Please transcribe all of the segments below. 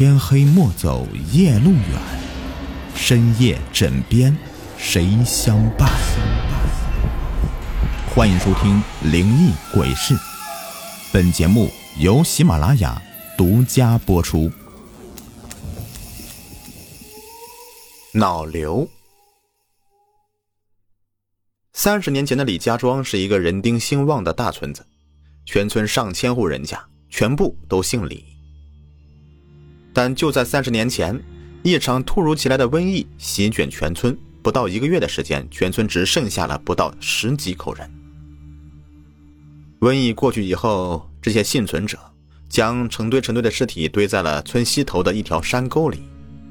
天黑莫走夜路远，深夜枕边谁相伴？欢迎收听《灵异鬼事》，本节目由喜马拉雅独家播出。脑瘤。三十年前的李家庄是一个人丁兴旺的大村子，全村上千户人家，全部都姓李。但就在三十年前，一场突如其来的瘟疫席卷全村，不到一个月的时间，全村只剩下了不到十几口人。瘟疫过去以后，这些幸存者将成堆成堆的尸体堆在了村西头的一条山沟里。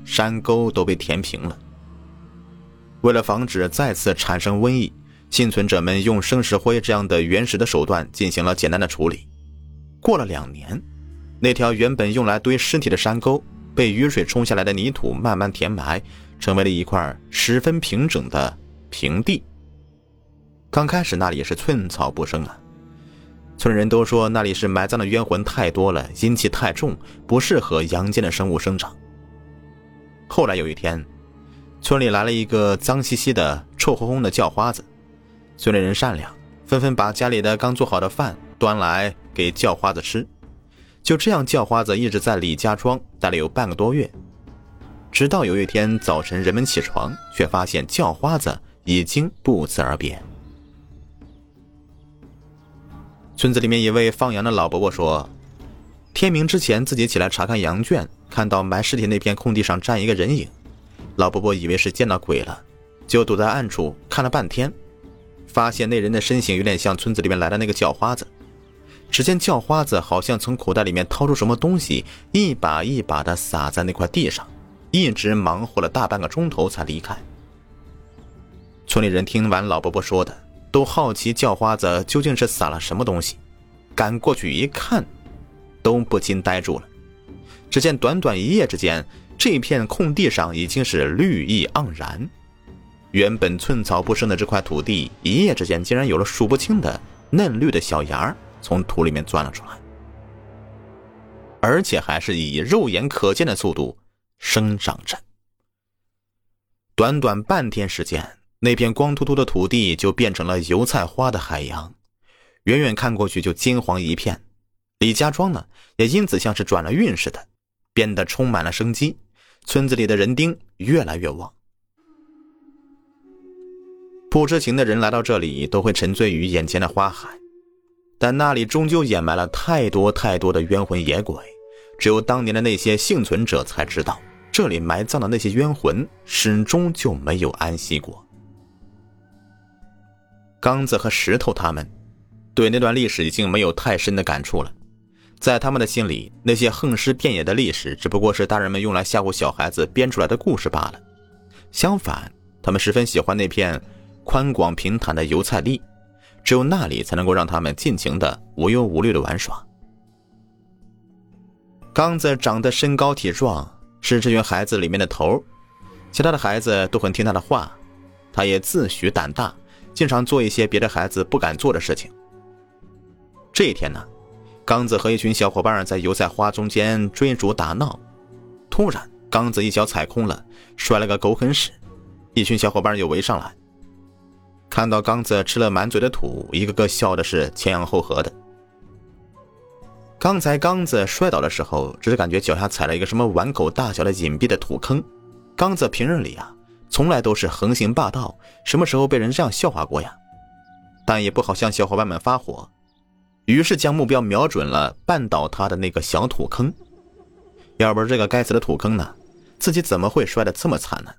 山沟都被填平了。为了防止再次产生瘟疫，幸存者们用生石灰这样的原始的手段进行了简单的处理。过了两年，那条原本用来堆尸体的山沟被雨水冲下来的泥土慢慢填埋，成为了一块十分平整的平地。刚开始那里是寸草不生啊，村人都说那里是埋葬的冤魂太多了，阴气太重，不适合阳间的生物生长。后来有一天，村里来了一个脏兮兮的、臭烘烘的叫花子。村里人善良，纷纷把家里的刚做好的饭端来给叫花子吃。就这样，叫花子一直在李家庄待了有半个多月。直到有一天早晨，人们起床，却发现叫花子已经不辞而别。村子里面一位放羊的老伯伯说：“天明之前，自己起来查看羊圈。”看到埋尸体那片空地上站一个人影，老伯伯以为是见到鬼了，就躲在暗处看了半天，发现那人的身形有点像村子里面来的那个叫花子。只见叫花子好像从口袋里面掏出什么东西，一把一把的撒在那块地上，一直忙活了大半个钟头才离开。村里人听完老伯伯说的，都好奇叫花子究竟是撒了什么东西，赶过去一看，都不禁呆住了。只见短短一夜之间，这片空地上已经是绿意盎然。原本寸草不生的这块土地，一夜之间竟然有了数不清的嫩绿的小芽儿从土里面钻了出来，而且还是以肉眼可见的速度生长着。短短半天时间，那片光秃秃的土地就变成了油菜花的海洋，远远看过去就金黄一片。李家庄呢，也因此像是转了运似的。变得充满了生机，村子里的人丁越来越旺。不知情的人来到这里，都会沉醉于眼前的花海，但那里终究掩埋了太多太多的冤魂野鬼。只有当年的那些幸存者才知道，这里埋葬的那些冤魂始终就没有安息过。刚子和石头他们，对那段历史已经没有太深的感触了。在他们的心里，那些横尸遍野的历史只不过是大人们用来吓唬小孩子编出来的故事罢了。相反，他们十分喜欢那片宽广平坦的油菜地，只有那里才能够让他们尽情的无忧无虑的玩耍。刚子长得身高体壮，是这群孩子里面的头，其他的孩子都很听他的话，他也自诩胆大，经常做一些别的孩子不敢做的事情。这一天呢？刚子和一群小伙伴在油菜花中间追逐打闹，突然，刚子一脚踩空了，摔了个狗啃屎。一群小伙伴又围上来，看到刚子吃了满嘴的土，一个个笑的是前仰后合的。刚才刚子摔倒的时候，只是感觉脚下踩了一个什么碗口大小的隐蔽的土坑。刚子平日里啊，从来都是横行霸道，什么时候被人这样笑话过呀？但也不好向小伙伴们发火。于是将目标瞄准了绊倒他的那个小土坑，要不是这个该死的土坑呢，自己怎么会摔得这么惨呢？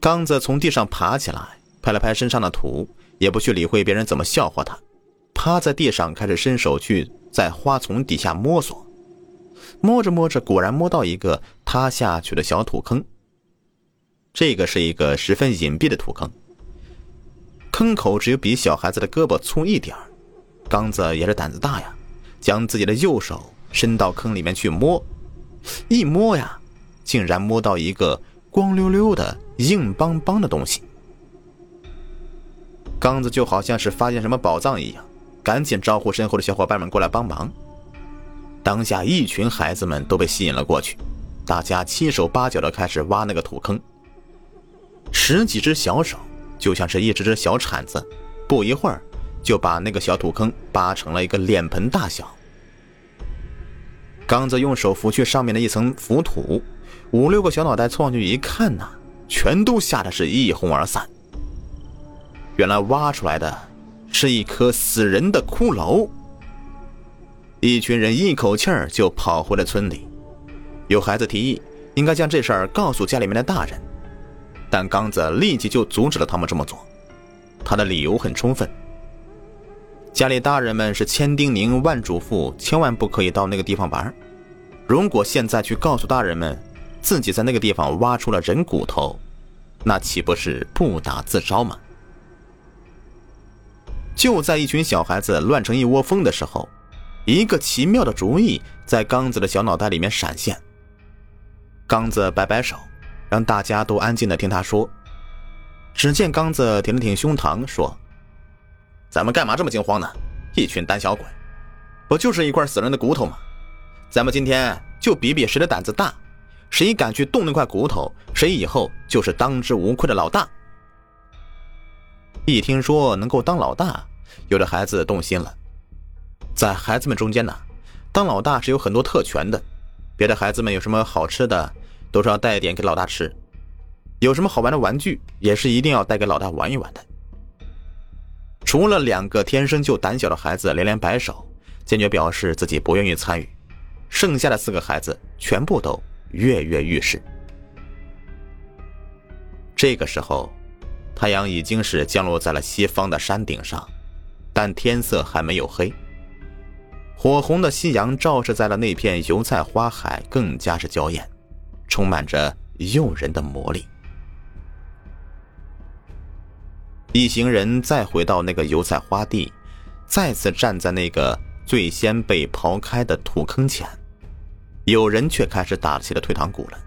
刚子从地上爬起来，拍了拍身上的土，也不去理会别人怎么笑话他，趴在地上开始伸手去在花丛底下摸索，摸着摸着，果然摸到一个塌下去的小土坑。这个是一个十分隐蔽的土坑，坑口只有比小孩子的胳膊粗一点儿。刚子也是胆子大呀，将自己的右手伸到坑里面去摸，一摸呀，竟然摸到一个光溜溜的、硬邦邦的东西。刚子就好像是发现什么宝藏一样，赶紧招呼身后的小伙伴们过来帮忙。当下一群孩子们都被吸引了过去，大家七手八脚的开始挖那个土坑。十几只小手就像是一只只小铲子，不一会儿就把那个小土坑扒成了一个脸盆大小。刚子用手拂去上面的一层浮土，五六个小脑袋凑上去一看呐，全都吓得是一哄而散。原来挖出来的是一颗死人的骷髅。一群人一口气儿就跑回了村里。有孩子提议，应该将这事儿告诉家里面的大人。但刚子立即就阻止了他们这么做，他的理由很充分。家里大人们是千叮咛万嘱咐，千万不可以到那个地方玩。如果现在去告诉大人们，自己在那个地方挖出了人骨头，那岂不是不打自招吗？就在一群小孩子乱成一窝蜂的时候，一个奇妙的主意在刚子的小脑袋里面闪现。刚子摆摆手。让大家都安静的听他说。只见刚子挺了挺胸膛，说：“咱们干嘛这么惊慌呢？一群胆小鬼，不就是一块死人的骨头吗？咱们今天就比比谁的胆子大，谁敢去动那块骨头，谁以后就是当之无愧的老大。”一听说能够当老大，有的孩子动心了。在孩子们中间呢，当老大是有很多特权的。别的孩子们有什么好吃的？都是要带一点给老大吃，有什么好玩的玩具也是一定要带给老大玩一玩的。除了两个天生就胆小的孩子连连摆手，坚决表示自己不愿意参与，剩下的四个孩子全部都跃跃欲试。这个时候，太阳已经是降落在了西方的山顶上，但天色还没有黑。火红的夕阳照射在了那片油菜花海，更加是娇艳。充满着诱人的魔力。一行人再回到那个油菜花地，再次站在那个最先被刨开的土坑前，有人却开始打起了退堂鼓了。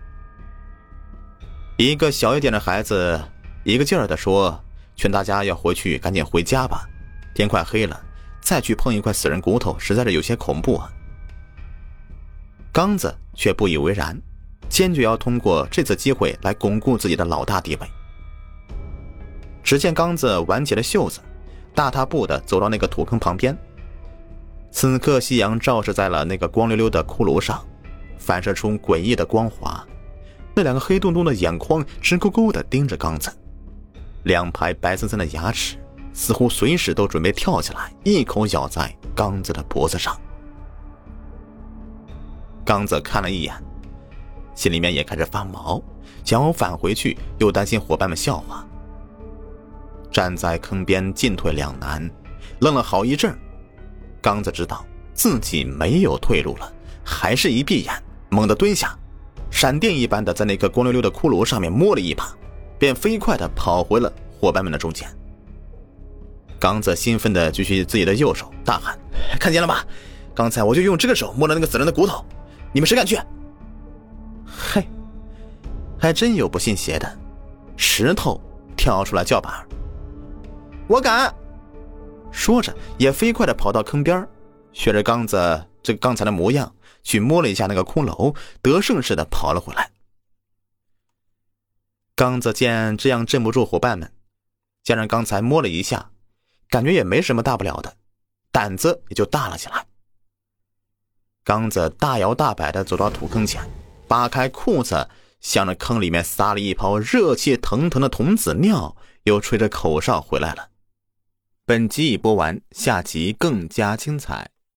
一个小一点的孩子一个劲儿的说：“劝大家要回去，赶紧回家吧，天快黑了，再去碰一块死人骨头，实在是有些恐怖啊。”刚子却不以为然。坚决要通过这次机会来巩固自己的老大地位。只见刚子挽起了袖子，大踏步的走到那个土坑旁边。此刻夕阳照射在了那个光溜溜的骷髅上，反射出诡异的光华。那两个黑洞洞的眼眶直勾勾的盯着刚子，两排白森森的牙齿似乎随时都准备跳起来，一口咬在刚子的脖子上。刚子看了一眼。心里面也开始发毛，想要返回去，又担心伙伴们笑话。站在坑边进退两难，愣了好一阵。刚子知道自己没有退路了，还是一闭眼，猛地蹲下，闪电一般的在那个光溜溜的骷髅上面摸了一把，便飞快的跑回了伙伴们的中间。刚子兴奋的举起自己的右手，大喊：“看见了吧？刚才我就用这个手摸了那个死人的骨头，你们谁敢去？”嘿，还真有不信邪的。石头跳出来叫板我敢！说着也飞快的跑到坑边，学着刚子这刚才的模样去摸了一下那个骷髅，得胜似的跑了回来。刚子见这样镇不住伙伴们，加上刚才摸了一下，感觉也没什么大不了的，胆子也就大了起来。刚子大摇大摆的走到土坑前。扒开裤子，向着坑里面撒了一泡热气腾腾的童子尿，又吹着口哨回来了。本集已播完，下集更加精彩。